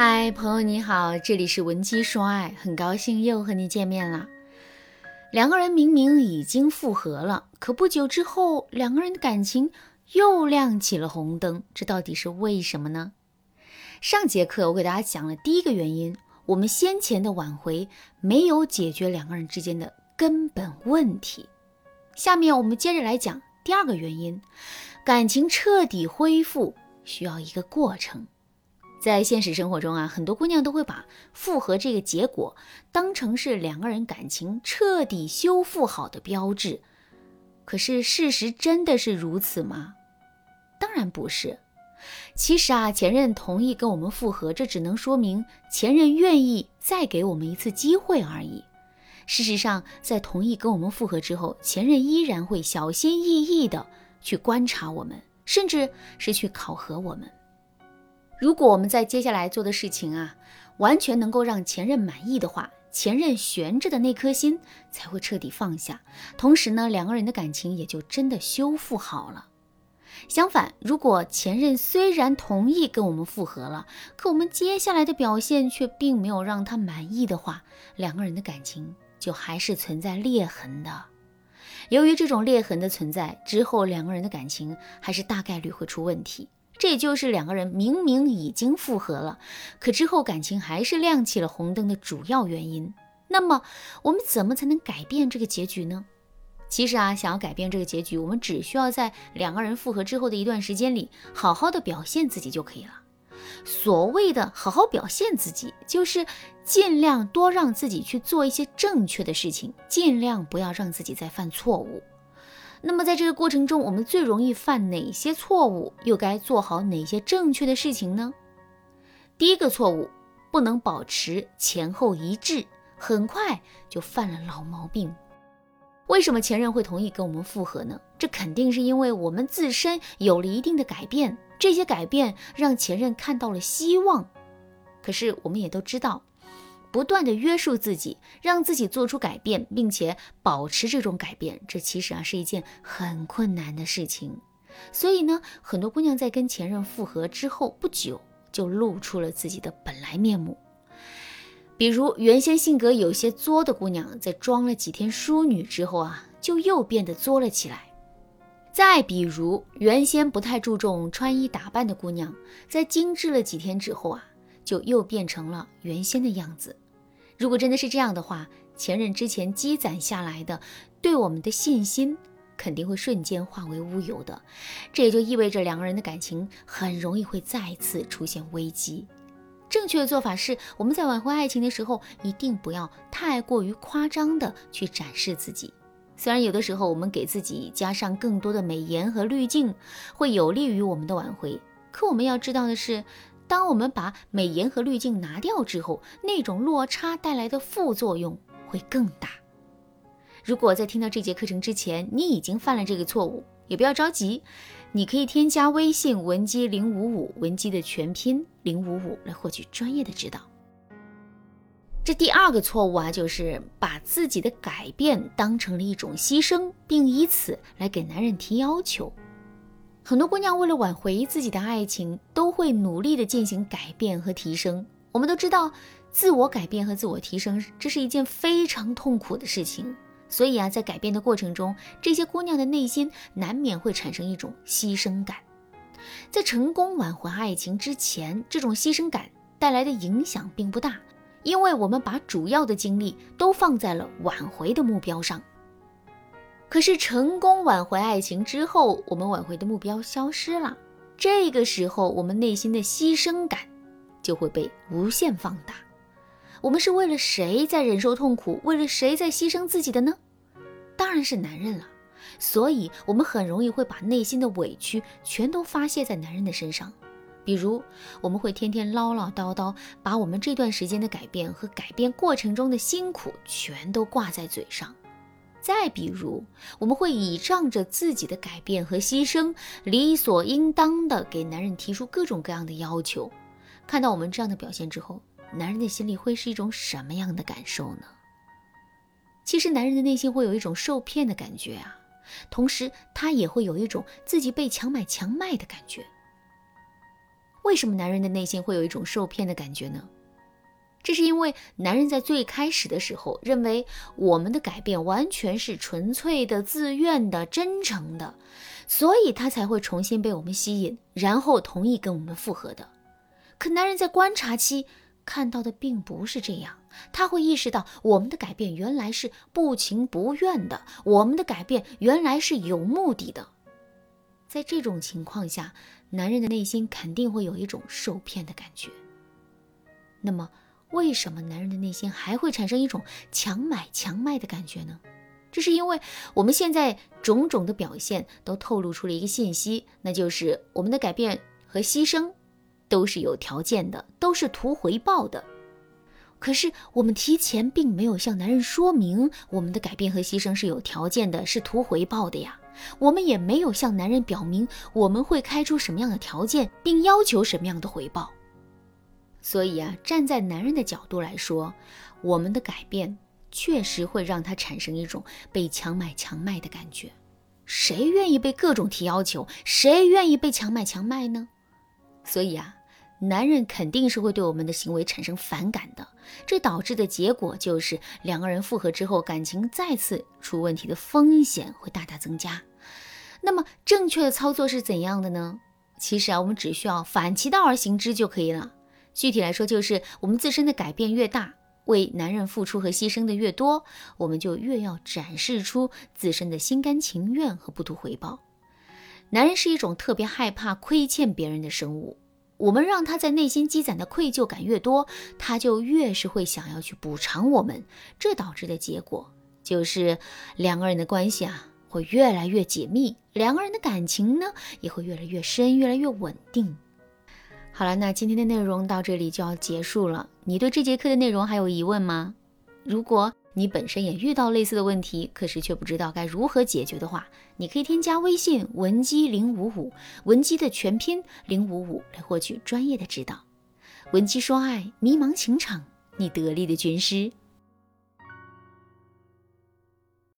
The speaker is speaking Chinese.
嗨，朋友你好，这里是文姬说爱，很高兴又和你见面了。两个人明明已经复合了，可不久之后，两个人的感情又亮起了红灯，这到底是为什么呢？上节课我给大家讲了第一个原因，我们先前的挽回没有解决两个人之间的根本问题。下面我们接着来讲第二个原因，感情彻底恢复需要一个过程。在现实生活中啊，很多姑娘都会把复合这个结果当成是两个人感情彻底修复好的标志。可是事实真的是如此吗？当然不是。其实啊，前任同意跟我们复合，这只能说明前任愿意再给我们一次机会而已。事实上，在同意跟我们复合之后，前任依然会小心翼翼的去观察我们，甚至是去考核我们。如果我们在接下来做的事情啊，完全能够让前任满意的话，前任悬着的那颗心才会彻底放下，同时呢，两个人的感情也就真的修复好了。相反，如果前任虽然同意跟我们复合了，可我们接下来的表现却并没有让他满意的话，两个人的感情就还是存在裂痕的。由于这种裂痕的存在，之后两个人的感情还是大概率会出问题。这就是两个人明明已经复合了，可之后感情还是亮起了红灯的主要原因。那么，我们怎么才能改变这个结局呢？其实啊，想要改变这个结局，我们只需要在两个人复合之后的一段时间里，好好的表现自己就可以了。所谓的好好表现自己，就是尽量多让自己去做一些正确的事情，尽量不要让自己再犯错误。那么在这个过程中，我们最容易犯哪些错误？又该做好哪些正确的事情呢？第一个错误，不能保持前后一致，很快就犯了老毛病。为什么前任会同意跟我们复合呢？这肯定是因为我们自身有了一定的改变，这些改变让前任看到了希望。可是我们也都知道。不断的约束自己，让自己做出改变，并且保持这种改变，这其实啊是一件很困难的事情。所以呢，很多姑娘在跟前任复合之后不久，就露出了自己的本来面目。比如，原先性格有些作的姑娘，在装了几天淑女之后啊，就又变得作了起来。再比如，原先不太注重穿衣打扮的姑娘，在精致了几天之后啊。就又变成了原先的样子。如果真的是这样的话，前任之前积攒下来的对我们的信心肯定会瞬间化为乌有的。这也就意味着两个人的感情很容易会再次出现危机。正确的做法是，我们在挽回爱情的时候，一定不要太过于夸张的去展示自己。虽然有的时候我们给自己加上更多的美颜和滤镜，会有利于我们的挽回，可我们要知道的是。当我们把美颜和滤镜拿掉之后，那种落差带来的副作用会更大。如果在听到这节课程之前，你已经犯了这个错误，也不要着急，你可以添加微信文姬零五五，文姬的全拼零五五来获取专业的指导。这第二个错误啊，就是把自己的改变当成了一种牺牲，并以此来给男人提要求。很多姑娘为了挽回自己的爱情，都会努力的进行改变和提升。我们都知道，自我改变和自我提升，这是一件非常痛苦的事情。所以啊，在改变的过程中，这些姑娘的内心难免会产生一种牺牲感。在成功挽回爱情之前，这种牺牲感带来的影响并不大，因为我们把主要的精力都放在了挽回的目标上。可是成功挽回爱情之后，我们挽回的目标消失了。这个时候，我们内心的牺牲感就会被无限放大。我们是为了谁在忍受痛苦？为了谁在牺牲自己的呢？当然是男人了。所以，我们很容易会把内心的委屈全都发泄在男人的身上。比如，我们会天天唠唠叨叨，把我们这段时间的改变和改变过程中的辛苦全都挂在嘴上。再比如，我们会倚仗着自己的改变和牺牲，理所应当的给男人提出各种各样的要求。看到我们这样的表现之后，男人的心里会是一种什么样的感受呢？其实，男人的内心会有一种受骗的感觉啊，同时他也会有一种自己被强买强卖的感觉。为什么男人的内心会有一种受骗的感觉呢？这是因为男人在最开始的时候认为我们的改变完全是纯粹的、自愿的、真诚的，所以他才会重新被我们吸引，然后同意跟我们复合的。可男人在观察期看到的并不是这样，他会意识到我们的改变原来是不情不愿的，我们的改变原来是有目的的。在这种情况下，男人的内心肯定会有一种受骗的感觉。那么，为什么男人的内心还会产生一种强买强卖的感觉呢？这是因为我们现在种种的表现都透露出了一个信息，那就是我们的改变和牺牲都是有条件的，都是图回报的。可是我们提前并没有向男人说明我们的改变和牺牲是有条件的，是图回报的呀。我们也没有向男人表明我们会开出什么样的条件，并要求什么样的回报。所以啊，站在男人的角度来说，我们的改变确实会让他产生一种被强买强卖的感觉。谁愿意被各种提要求？谁愿意被强买强卖呢？所以啊，男人肯定是会对我们的行为产生反感的。这导致的结果就是两个人复合之后，感情再次出问题的风险会大大增加。那么，正确的操作是怎样的呢？其实啊，我们只需要反其道而行之就可以了。具体来说，就是我们自身的改变越大，为男人付出和牺牲的越多，我们就越要展示出自身的心甘情愿和不图回报。男人是一种特别害怕亏欠别人的生物，我们让他在内心积攒的愧疚感越多，他就越是会想要去补偿我们。这导致的结果就是两个人的关系啊会越来越紧密，两个人的感情呢也会越来越深，越来越稳定。好了，那今天的内容到这里就要结束了。你对这节课的内容还有疑问吗？如果你本身也遇到类似的问题，可是却不知道该如何解决的话，你可以添加微信文姬零五五，文姬的全拼零五五来获取专业的指导。文姬说爱，迷茫情场，你得力的军师。